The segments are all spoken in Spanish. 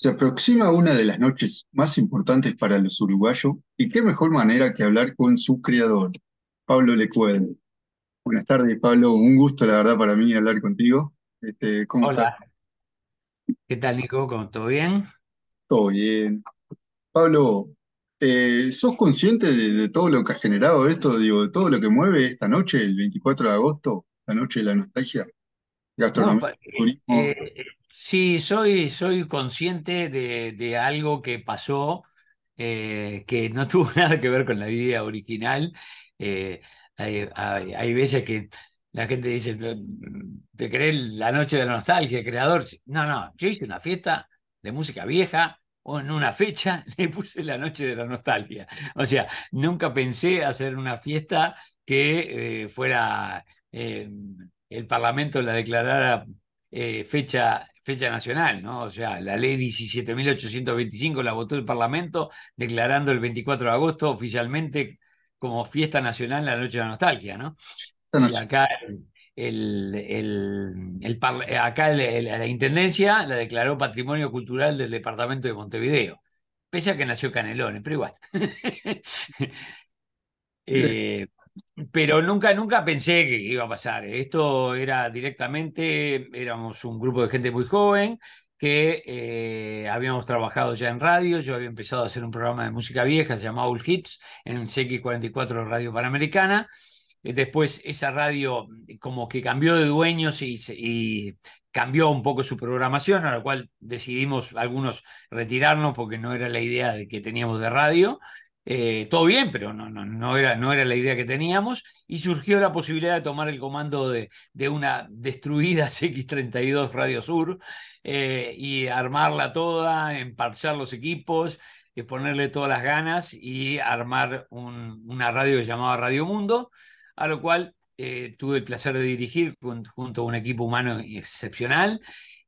Se aproxima una de las noches más importantes para los uruguayos y qué mejor manera que hablar con su creador, Pablo Lecuel. Buenas tardes, Pablo. Un gusto, la verdad, para mí hablar contigo. Este, ¿cómo estás? ¿qué tal Nico? ¿Cómo, todo bien? Todo bien. Pablo, eh, ¿sos consciente de, de todo lo que ha generado esto, digo, de todo lo que mueve esta noche, el 24 de agosto, la noche de la nostalgia, gastronomía, turismo? eh, sí, soy, soy consciente de, de algo que pasó eh, que no tuvo nada que ver con la idea original. Eh, hay, hay- veces que la gente dice, ¿te crees la noche de la nostalgia, creador? No, no, yo hice una fiesta de música vieja. O en una fecha le puse la noche de la nostalgia. O sea, nunca pensé hacer una fiesta que eh, fuera el Parlamento la declarara eh, fecha, fecha nacional, ¿no? O sea, la ley 17.825 la votó el Parlamento declarando el 24 de agosto oficialmente como fiesta nacional la Noche de la Nostalgia, ¿no? Y acá, el, el- el parla- acá la Intendencia la declaró Patrimonio Cultural del Departamento de Montevideo, pese a que nació Canelones, pero igual. Eh, Eh, pero nunca, nunca pensé que iba a pasar. Esto era directamente, éramos un grupo de gente muy joven que eh, habíamos trabajado ya en radio. Yo había empezado a hacer un programa de música vieja llamado All Hits en CX44 Radio Panamericana. Eh, Después esa radio como que cambió de dueños y, y cambió un poco su programación, a la cual decidimos algunos retirarnos porque no era la idea de que teníamos de radio. Eh, todo bien, pero no, no, no era, no era la idea que teníamos y surgió la posibilidad de tomar el comando de, de una destruida CX32 Radio Sur eh, y armarla toda, emparchar los equipos, eh, ponerle todas las ganas y armar un- una radio que se Radio Mundo, a lo cual eh, tuve el placer de dirigir jun- junto a un equipo humano excepcional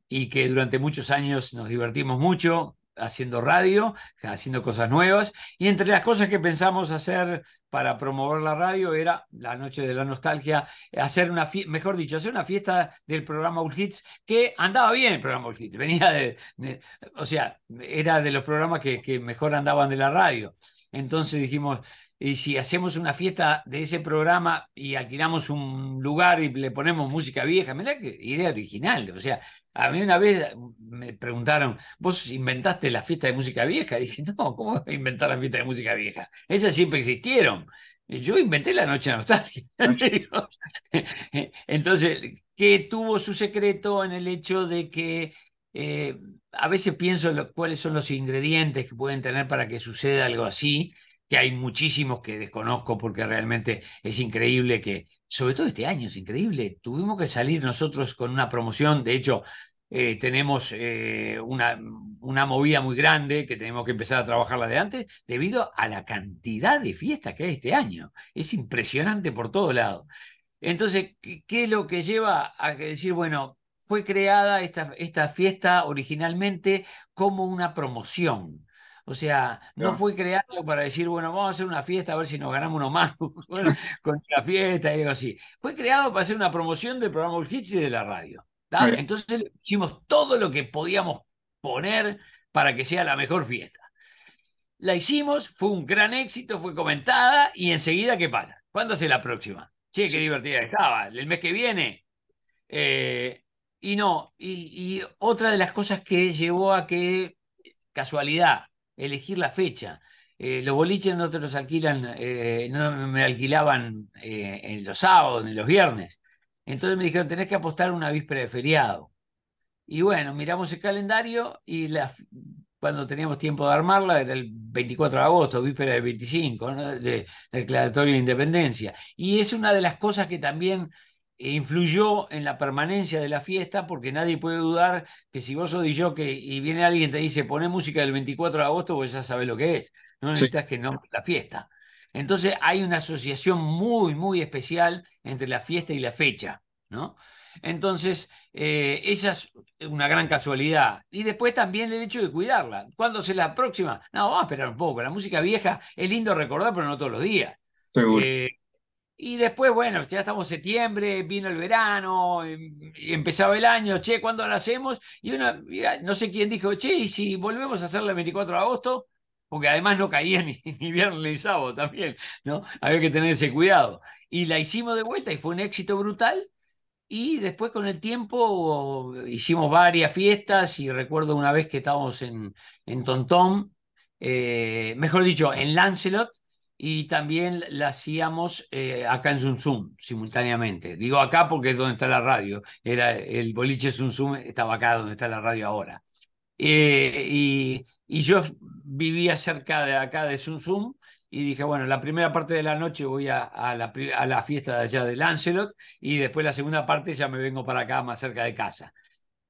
y que durante muchos años nos divertimos mucho haciendo radio, haciendo cosas nuevas, y entre las cosas que pensamos hacer para promover la radio era la noche de la nostalgia, hacer una mejor dicho, hacer una fiesta del programa All Hits, que andaba bien el programa All Hits, venía de, de- o sea, era de los programas que, que mejor andaban de la radio. Entonces dijimos, y si hacemos una fiesta de ese programa y alquilamos un lugar y le ponemos música vieja, mirá qué idea original. O sea, a mí una vez me preguntaron, ¿vos inventaste la fiesta de música vieja? Y dije, no, ¿cómo voy a inventar la fiesta de música vieja? Esas siempre existieron. Yo inventé la noche de nostalgia. Entonces, que tuvo su secreto en el hecho de que eh, a veces pienso lo- cuáles son los ingredientes que pueden tener para que suceda algo así, que hay muchísimos que desconozco porque realmente es increíble que, sobre todo este año, es increíble. Tuvimos que salir nosotros con una promoción, de hecho, eh, tenemos eh, una, una movida muy grande que tenemos que empezar a trabajarla de antes debido a la cantidad de fiestas que hay este año. Es impresionante por todo lado. Entonces, ¿qué, es lo que lleva a decir, bueno, fue creada esta, esta fiesta originalmente como una promoción? O sea, no no, fue creado para decir, bueno, vamos a hacer una fiesta a ver si nos ganamos unos más con con la fiesta y algo así. Fue creado para hacer una promoción del programa Hits y de la radio. Entonces hicimos todo lo que podíamos poner para que sea la mejor fiesta. La hicimos, fue un gran éxito, fue comentada y enseguida, ¿qué pasa? ¿Cuándo hace la próxima? Che, qué sí, divertida estaba. El mes que viene. Eh, y no, y, y otra de las cosas que llevó a que, casualidad, elegir la fecha. Eh, los boliches no te los alquilan, eh, no me alquilaban eh, en los sábados ni los viernes. Entonces me dijeron, tenés que apostar una víspera de feriado. Y bueno, miramos el calendario y cuando teníamos tiempo de armarla era el 24 de agosto, víspera del 25, ¿no? de, declaratorio de independencia. Y es una de las cosas que también influyó en la permanencia de la fiesta, porque nadie puede dudar que si vos sos que y viene alguien y te dice poné música del 24 de agosto, vos ya sabés lo que es. No sí. necesitas que nombre la fiesta. Entonces hay una asociación muy, muy especial entre la fiesta y la fecha, ¿no? Entonces, eh, esa es una gran casualidad. Y después también el hecho de cuidarla. ¿Cuándo será la próxima? No, vamos a esperar un poco. La música vieja es lindo recordar, pero no todos los días. seguro. Eh, Y después, bueno, ya estamos septiembre, vino el verano, em, empezaba el año, che, ¿cuándo lo hacemos? Y una, no sé quién dijo, che, ¿y si volvemos a hacerla el 24 de agosto? Porque además no caía ni, ni viernes ni sábado también, ¿no? Había que tener ese cuidado. Y la hicimos de vuelta y fue un éxito brutal. Y después con el tiempo hicimos varias fiestas y recuerdo una vez que estábamos en, en Tontón, eh, mejor dicho, en Lancelot, y también la hacíamos eh, acá en Zoom Zoom simultáneamente. Digo acá porque es donde está la radio. Era el boliche Zoom Zoom estaba acá donde está la radio ahora. Eh, y, y, yo vivía cerca de acá de Zoom Zoom y dije, bueno, la primera parte de la noche voy a, la, a, la, fiesta de allá de Lancelot y después la segunda parte ya me vengo para acá más cerca de casa.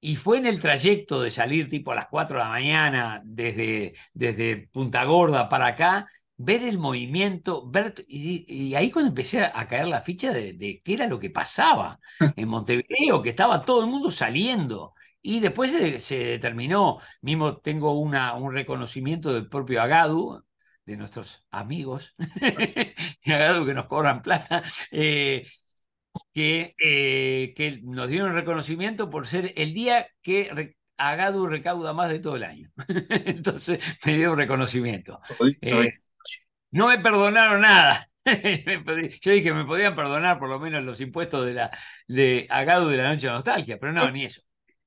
Y fue en el trayecto de salir tipo a las 4 de la mañana desde, desde Punta Gorda para acá, ver el movimiento, ver, y, y, ahí cuando empecé a caer la ficha de, de, qué era lo que pasaba en Montevideo, que estaba todo el mundo saliendo. Y después se, se determinó, mismo tengo una, un reconocimiento del propio Agadu, de nuestros amigos, Agadu que nos cobran plata, eh, que, eh, que nos dieron reconocimiento por ser el día que Agadu recauda más de todo el año. Entonces me dieron reconocimiento. Eh, no me perdonaron nada. Yo dije, me podían perdonar por lo menos los impuestos de, la, de Agadu de la Noche de Nostalgia, pero no, ni eso.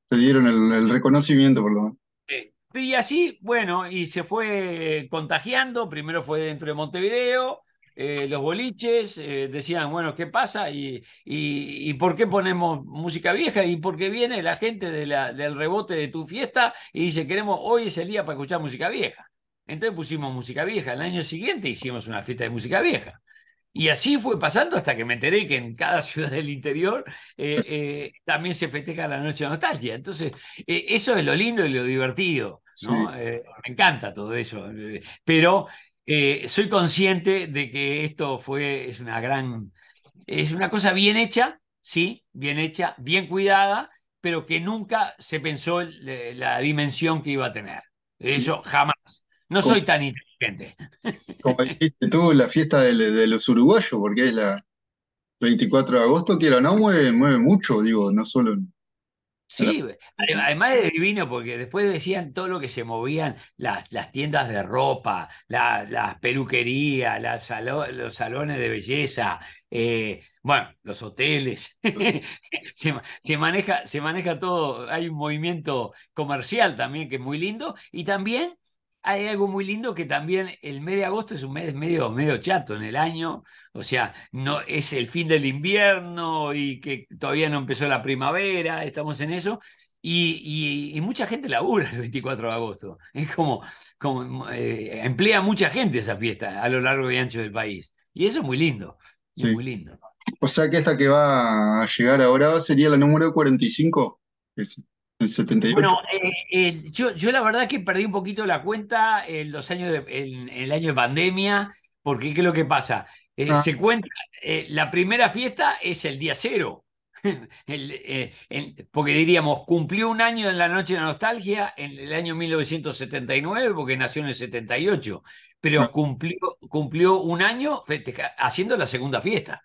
Te dieron el, el reconocimiento por lo menos. Eh, y así, bueno, y se fue contagiando. Primero fue dentro de Montevideo, eh, los boliches eh, decían, bueno, ¿qué pasa? Y, y, y, por qué ponemos música vieja? Y porque viene la gente de la, del rebote de tu fiesta y dice, queremos, hoy es el día para escuchar música vieja. Entonces pusimos música vieja. El año siguiente hicimos una fiesta de música vieja. Y así fue pasando hasta que me enteré que en cada ciudad del interior eh, eh, también se festeja la noche de nostalgia. Entonces, eh, eso es lo lindo y lo divertido. ¿no? Sí. me encanta todo eso. Pero soy consciente de que esto fue, es una gran, es una cosa bien hecha, sí, bien hecha, bien cuidada, pero que nunca se pensó la dimensión que iba a tener. Eso jamás. No soy tan inteligente. Como dijiste tú, la fiesta de, de, los uruguayos, porque es la 24 de agosto, quiero no, mueve, mueve mucho, digo, no solo. Sí, además de divino, porque después decían todo lo que se movían, las, las tiendas de ropa, las la peluquerías, la salo, los salones de belleza, eh, bueno, los hoteles, se, se, maneja, se maneja todo, hay un movimiento comercial también que es muy lindo, y también hay algo muy lindo que también el mes de agosto es un mes medio, medio chato en el año, o sea, no es el fin del invierno y que todavía no empezó la primavera, estamos en eso, y, y, y mucha gente labura el 24 de agosto, es como, como eh, emplea mucha gente esa fiesta a lo largo y ancho del país, y eso es muy lindo, sí. es muy lindo. O sea que esta que va a llegar ahora sería la número 45. Es. El 78. Bueno, eh, eh, yo, yo la verdad que perdí un poquito la cuenta en los años de, en, en el año de pandemia, porque ¿qué es lo que pasa? Eh, ah. Se cuenta, la primera fiesta es el día cero. el, el, porque diríamos, cumplió un año en la noche de la nostalgia en el año 1979, porque nació en el 78, pero ah. cumplió, cumplió un año festeja, haciendo la segunda fiesta.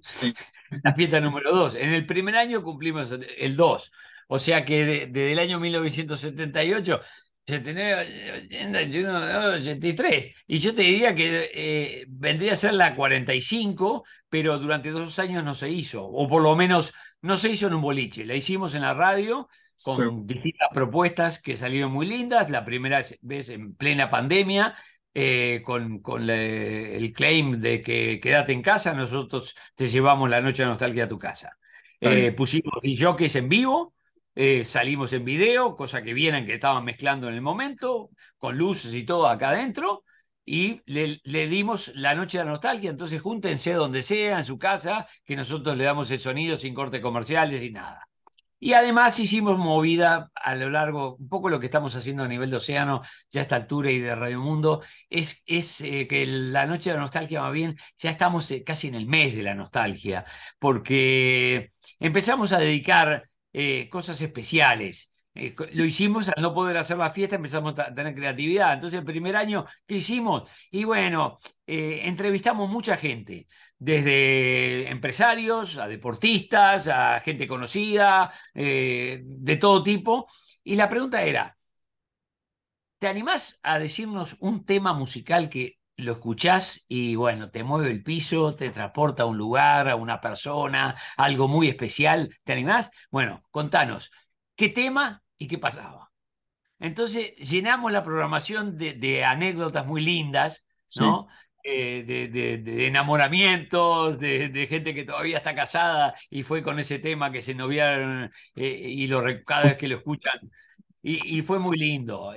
Sí. la fiesta número dos. En el primer año cumplimos el 2. O sea que desde de, el año 1978 83. Y yo te diría que eh, vendría a ser la 45, pero durante dos años no se hizo, o por lo menos no se hizo en un boliche. La hicimos en la radio con sí. distintas propuestas que salieron muy lindas. La primera vez en plena pandemia, eh, con, con le, el claim de que quédate en casa, nosotros te llevamos la noche de nostalgia a tu casa. Eh, pusimos jockeys en vivo eh, salimos en video, cosa que vieran que estaban mezclando en el momento, con luces y todo acá adentro, y le, dimos la noche de la nostalgia, entonces júntense donde sea, en su casa, que nosotros le damos el sonido sin cortes comerciales y nada. Y además hicimos movida a lo largo, un poco lo que estamos haciendo a nivel de océano, ya a esta altura y de Radio Mundo, es, es eh, que la noche de la nostalgia, más bien, ya estamos eh, casi en el mes de la nostalgia, porque empezamos a dedicar eh, cosas especiales. Eh, lo hicimos al no poder hacer la fiesta, empezamos a tener creatividad. Entonces, el primer año, ¿qué hicimos? Y bueno, eh, entrevistamos mucha gente, desde empresarios a deportistas, a gente conocida, de todo tipo. Y la pregunta era, ¿te animás a decirnos un tema musical que lo escuchás y bueno, te mueve el piso, te transporta a un lugar, a una persona, algo muy especial? ¿Te animás? Bueno, contanos, ¿qué tema y qué pasaba? Entonces llenamos la programación de, anécdotas muy lindas, ¿no? Eh, de, enamoramientos, de, gente que todavía está casada y fue con ese tema que se noviaron eh, y lo, cada vez que lo escuchan. Y, fue muy lindo.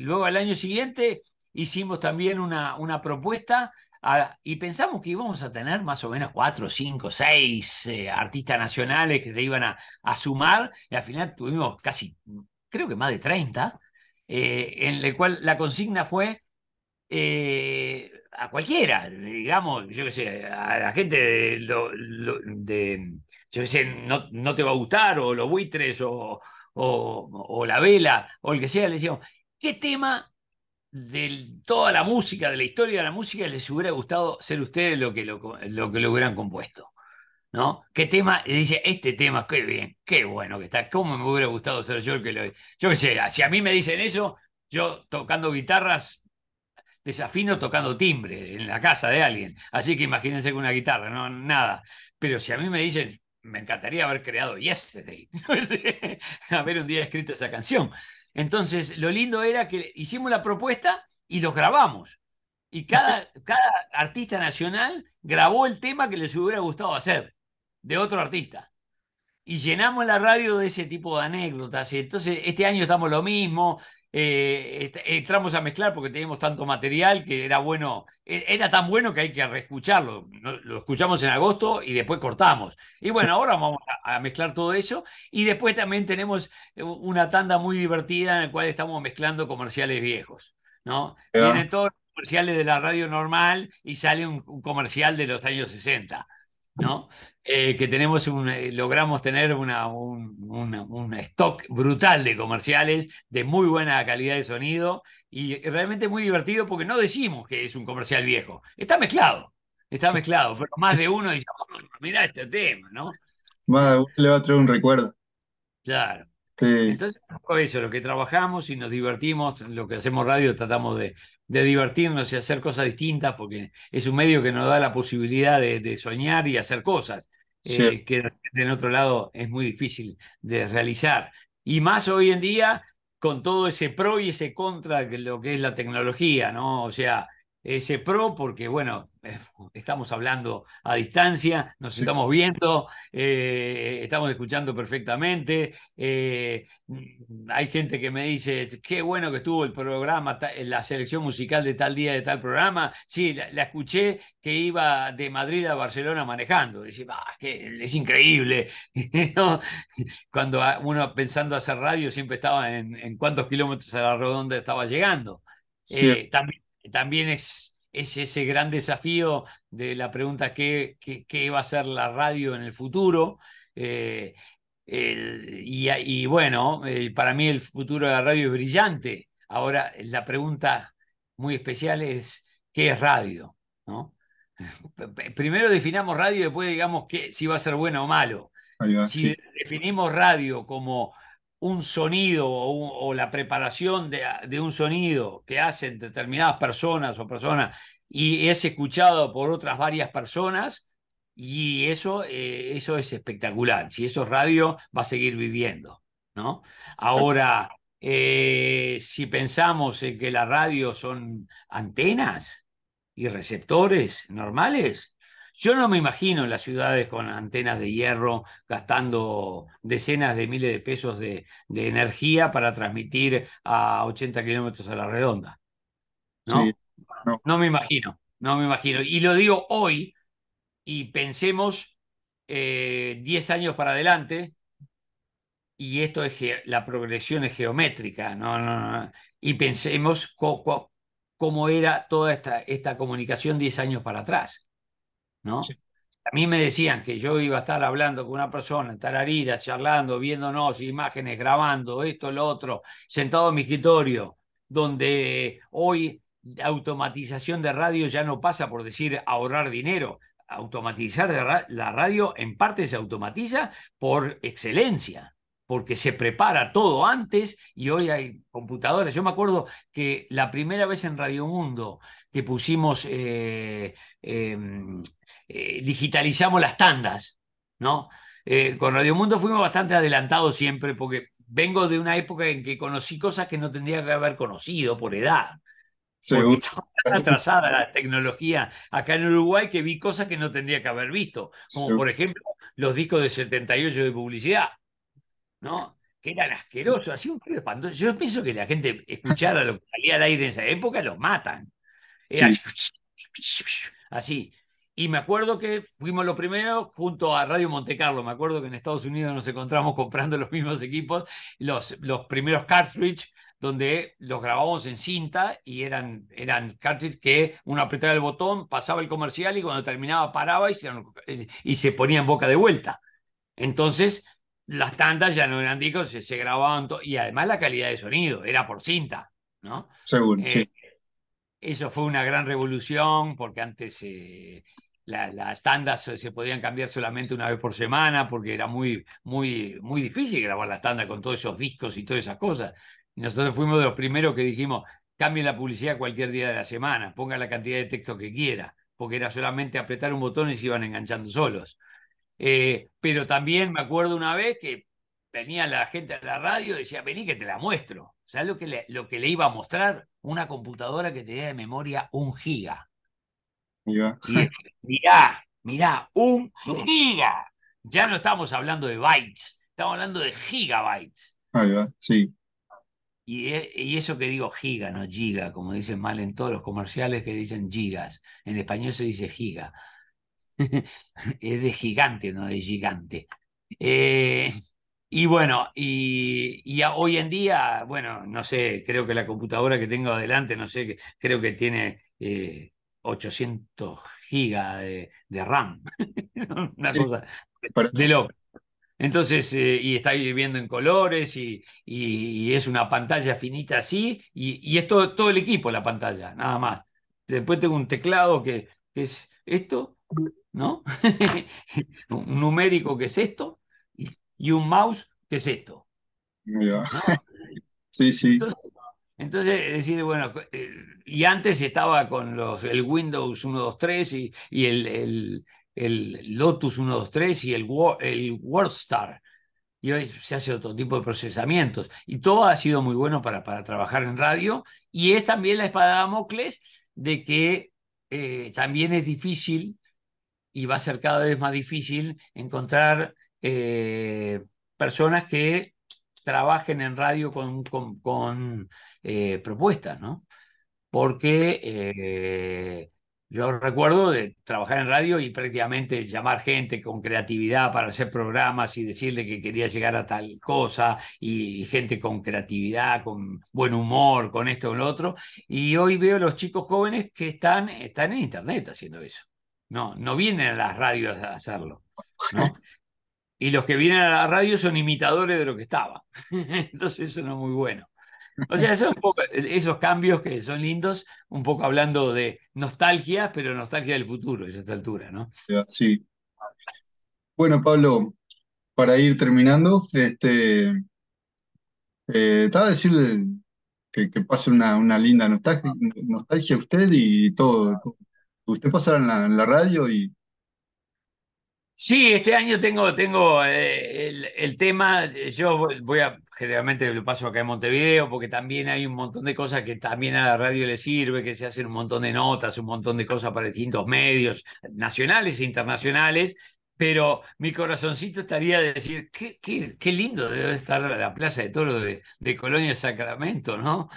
luego al año siguiente hicimos también una, una propuesta y pensamos que íbamos a tener más o menos cuatro, cinco, seis eh, artistas nacionales que se iban a, sumar y al final tuvimos casi, creo que más de 30, en el cual la consigna fue a cualquiera, digamos, yo qué sé, a la gente de, yo qué sé, no, no, te va a gustar, o los buitres, o, o, la vela, o el que sea, le decíamos, ¿qué tema de toda la música, de la historia de la música, les hubiera gustado ser ustedes lo que lo, que lo hubieran compuesto? ¿No? ¿Qué tema? Y dice, este tema, qué bien, qué bueno que está, ¿cómo me hubiera gustado ser yo el que lo... Yo qué sé, si a mí me dicen eso, yo tocando guitarras, desafino tocando timbre en la casa de alguien. Así que imagínense con una guitarra, no nada. Pero si a mí me dicen, me encantaría haber creado Yesterday, haber un día escrito esa canción. Entonces, lo lindo era que hicimos la propuesta y los grabamos. Y cada, cada artista nacional grabó el tema que les hubiera gustado hacer de otro artista y llenamos la radio de ese tipo de anécdotas. Entonces, este año estamos lo mismo. Eh, entramos a mezclar porque teníamos tanto material que era bueno, e, era tan bueno que hay que reescucharlo. Lo escuchamos en agosto y después cortamos. Y bueno, ahora vamos a, mezclar todo eso. Y después también tenemos una tanda muy divertida en la cual estamos mezclando comerciales viejos. ¿no? Vienen todos los comerciales de la radio normal y sale un, un comercial de los años 60. ¿No? Eh, que tenemos un, eh, logramos tener una, un, stock brutal de comerciales de muy buena calidad de sonido y realmente muy divertido porque no decimos que es un comercial viejo, está mezclado, está mezclado, pero más de uno dice, oh, mira este tema, ¿no? le va a traer un recuerdo. Claro. Entonces, eso, lo que trabajamos y nos divertimos, lo que hacemos radio, tratamos de, de divertirnos y hacer cosas distintas, porque es un medio que nos da la posibilidad de, soñar y hacer cosas, eh, que en otro lado es muy difícil de realizar. Y más hoy en día, con todo ese pro y ese contra de lo que es la tecnología, ¿no? O sea, ese pro porque, bueno, eh, estamos hablando a distancia, nos estamos viendo, eh, estamos escuchando perfectamente. Eh, mm, hay gente que me dice, qué bueno que estuvo el programa, la selección musical de tal día de tal programa. Sí, la, escuché que iba de Madrid a Barcelona manejando. Dice, que es increíble. Cuando uno pensando hacer radio siempre estaba en, cuántos kilómetros a la redonda estaba llegando. también también es, es ese gran desafío de la pregunta ¿qué, qué, va a ser la radio en el futuro? Eh, y, bueno, eh, para mí el futuro de la radio es brillante. Ahora, la pregunta muy especial es, ¿qué es radio? ¿No? Primero definamos radio y después digamos que, si va a ser bueno o malo. si definimos radio como un sonido o, la preparación de, un sonido que hacen determinadas personas o personas y es escuchado por otras varias personas y eso, eh, eso es espectacular. Si eso es radio, va a seguir viviendo. ¿no? Ahora, eh, si pensamos en que la radio son antenas y receptores normales, yo no me imagino las ciudades con antenas de hierro gastando decenas de miles de pesos de, energía para transmitir a 80 kilómetros a la redonda. ¿no? ¿no? me imagino, no me imagino. Y lo digo hoy y pensemos 10 eh, años para adelante y esto es la progresión es geométrica, ¿no? no, y pensemos cómo era toda esta, esta comunicación 10 años para atrás. ¿No? a mí me decían que yo iba a estar hablando con una persona, tararira, charlando, viéndonos imágenes, grabando esto, lo otro, sentado en mi escritorio, donde hoy la automatización de radio ya no pasa por decir ahorrar dinero. Automatizar la radio en parte se automatiza por excelencia porque se prepara todo antes y hoy hay computadoras. Yo me acuerdo que la primera vez en Radio Mundo que pusimos, eh, em, eh, digitalizamos las tandas, ¿no? Eh, con Radio Mundo fuimos bastante adelantados siempre porque vengo de una época en que conocí cosas que no tendría que haber conocido por edad. Porque estaba tan atrasada la tecnología acá en Uruguay que vi cosas que no tendría que haber visto, como por ejemplo los discos de 78 de publicidad. ¿no? Que eran asquerosos, así un frío espantoso. Yo pienso que la gente escuchara lo que salía al aire en esa época, los matan. Era así, Y me acuerdo que fuimos los primeros junto a Radio Monte Carlo. Me acuerdo que en Estados Unidos nos encontramos comprando los mismos equipos, los, los primeros cartridge, donde los grabábamos en cinta y eran, eran cartridge que uno apretaba el botón, pasaba el comercial y cuando terminaba paraba y se, y se ponía en boca de vuelta. Entonces, las tantas ya no eran discos, se, grababan y además la calidad de sonido era por cinta, ¿no? Seguro, sí. Eso fue una gran revolución porque antes eh, las tandas se podían cambiar solamente una vez por semana porque era muy, muy, muy difícil grabar las tandas con todos esos discos y todas esas cosas. Nosotros fuimos de los primeros que dijimos, cambie la publicidad cualquier día de la semana, ponga la cantidad de texto que quiera, porque era solamente apretar un botón y se iban enganchando solos. Eh, pero también me acuerdo una vez que venía la gente a la radio y decía, vení que te la muestro. ¿Sabes lo que lo que le iba a mostrar? Una computadora que tenía de memoria un giga. Mirá. mirá, mirá, un giga. Ya no estamos hablando de bytes, estamos hablando de gigabytes. Ahí va, sí. Y, y, eso que digo giga, no giga, como dicen mal en todos los comerciales que dicen gigas. En español se dice giga. es de gigante, no de gigante. Eh, y bueno, y, hoy en día, bueno, no sé, creo que la computadora que tengo adelante, no sé, creo que tiene 800 eh, gigas de, RAM. Una cosa de loco. Entonces, eh, y está viviendo en colores y, y, es una pantalla finita así, y, es todo, el equipo la pantalla, nada más. Después tengo un teclado que es esto, ¿no? un numérico que es esto y, un mouse que es esto. Sí, sí. Entonces, decir, bueno, eh, y antes estaba con los, el Windows 123 y, y el, el, el, Lotus 123 y el, el WordStar. Y hoy se hace otro tipo de procesamientos. Y todo ha sido muy bueno para, para trabajar en radio. Y es también la espada de Damocles de que eh, también es difícil y va a ser cada vez más difícil encontrar eh, personas que trabajen en radio con, con, eh, propuestas, ¿no? Porque eh, yo recuerdo de trabajar en radio y prácticamente llamar gente con creatividad para hacer programas y decirle que quería llegar a tal cosa y, gente con creatividad, con buen humor, con esto o lo otro. Y hoy veo los chicos jóvenes que están, están en internet haciendo eso. No, no vienen a las radios a hacerlo. ¿no? Y los que vienen a la radio son imitadores de lo que estaba. Entonces eso no es muy bueno. O sea, son esos cambios que son lindos, un poco hablando de nostalgia, pero nostalgia del futuro a esta altura, ¿no? Sí. Bueno, Pablo, para ir terminando, este, eh, estaba a decirle que, pase una, linda nostalgia, nostalgia usted y todo, usted pasara en la, radio y... Sí, este año tengo, tengo eh, el, tema, yo voy a, generalmente lo paso acá en Montevideo, porque también hay un montón de cosas que también a la radio le sirve, que se hacen un montón de notas, un montón de cosas para distintos medios, nacionales e internacionales, pero mi corazoncito estaría de decir, qué, qué, qué lindo debe estar la Plaza de Toro de, de Colonia Sacramento, ¿no?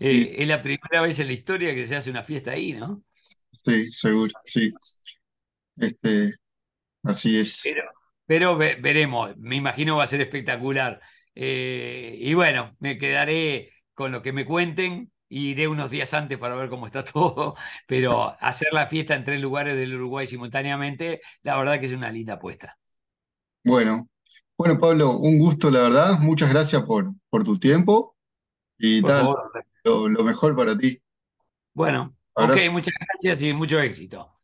Eh, es la primera vez en la historia que se hace una fiesta ahí, ¿no? Sí, seguro, sí. Este, así es. Pero, veremos, me imagino va a ser espectacular. Eh, y bueno, me quedaré con lo que me cuenten iré unos días antes para ver cómo está todo, pero hacer la fiesta en tres lugares del Uruguay simultáneamente, la verdad que es una linda apuesta. Bueno, bueno, Pablo, un gusto, la verdad. Muchas gracias por, por tu tiempo y Por tal, favor. lo, lo mejor para ti. Bueno, ok, muchas gracias y mucho éxito.